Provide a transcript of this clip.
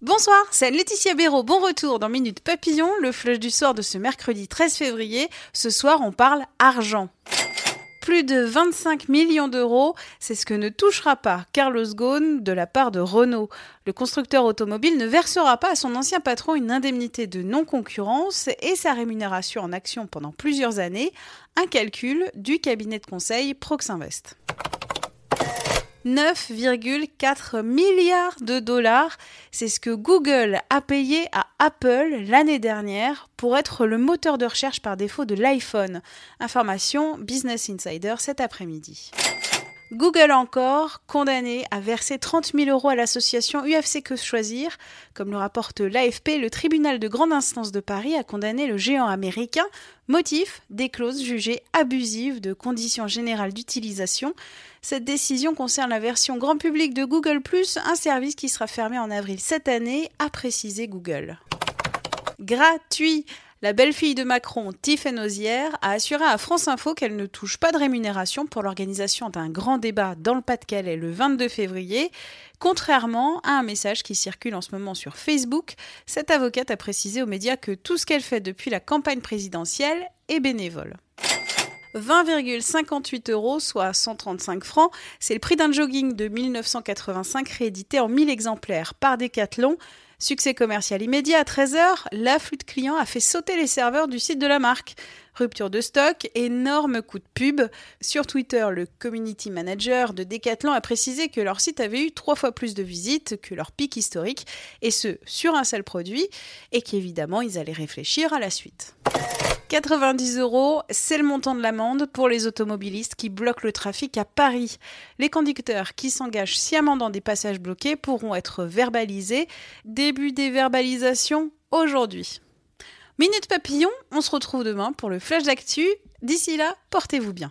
Bonsoir, c'est Laetitia Béraud. Bon retour dans Minute Papillon, le flush du soir de ce mercredi 13 février. Ce soir, on parle argent. Plus de 25 millions d'euros, c'est ce que ne touchera pas Carlos Ghosn de la part de Renault. Le constructeur automobile ne versera pas à son ancien patron une indemnité de non-concurrence et sa rémunération en action pendant plusieurs années, un calcul du cabinet de conseil Proxinvest. 9,4 milliards de dollars. C'est ce que Google a payé à Apple l'année dernière pour être le moteur de recherche par défaut de l'iPhone. Information Business Insider cet après-midi. Google encore, condamné à verser 30 000 euros à l'association UFC Que Choisir. Comme le rapporte l'AFP, le tribunal de grande instance de Paris a condamné le géant américain. Motif des clauses jugées abusives de conditions générales d'utilisation. Cette décision concerne la version grand public de Google ⁇ un service qui sera fermé en avril cette année, a précisé Google. Gratuit la belle-fille de Macron, Tiffaine Ozière, a assuré à France Info qu'elle ne touche pas de rémunération pour l'organisation d'un grand débat dans le Pas-de-Calais le 22 février. Contrairement à un message qui circule en ce moment sur Facebook, cette avocate a précisé aux médias que tout ce qu'elle fait depuis la campagne présidentielle est bénévole. 20,58 euros, soit 135 francs. C'est le prix d'un jogging de 1985 réédité en 1000 exemplaires par Decathlon. Succès commercial immédiat à 13h, l'afflux de clients a fait sauter les serveurs du site de la marque. Rupture de stock, énorme coup de pub. Sur Twitter, le community manager de Decathlon a précisé que leur site avait eu trois fois plus de visites que leur pic historique, et ce, sur un seul produit, et qu'évidemment, ils allaient réfléchir à la suite. 90 euros, c'est le montant de l'amende pour les automobilistes qui bloquent le trafic à Paris. Les conducteurs qui s'engagent sciemment dans des passages bloqués pourront être verbalisés. Début des verbalisations aujourd'hui. Minute Papillon, on se retrouve demain pour le flash d'actu. D'ici là, portez-vous bien.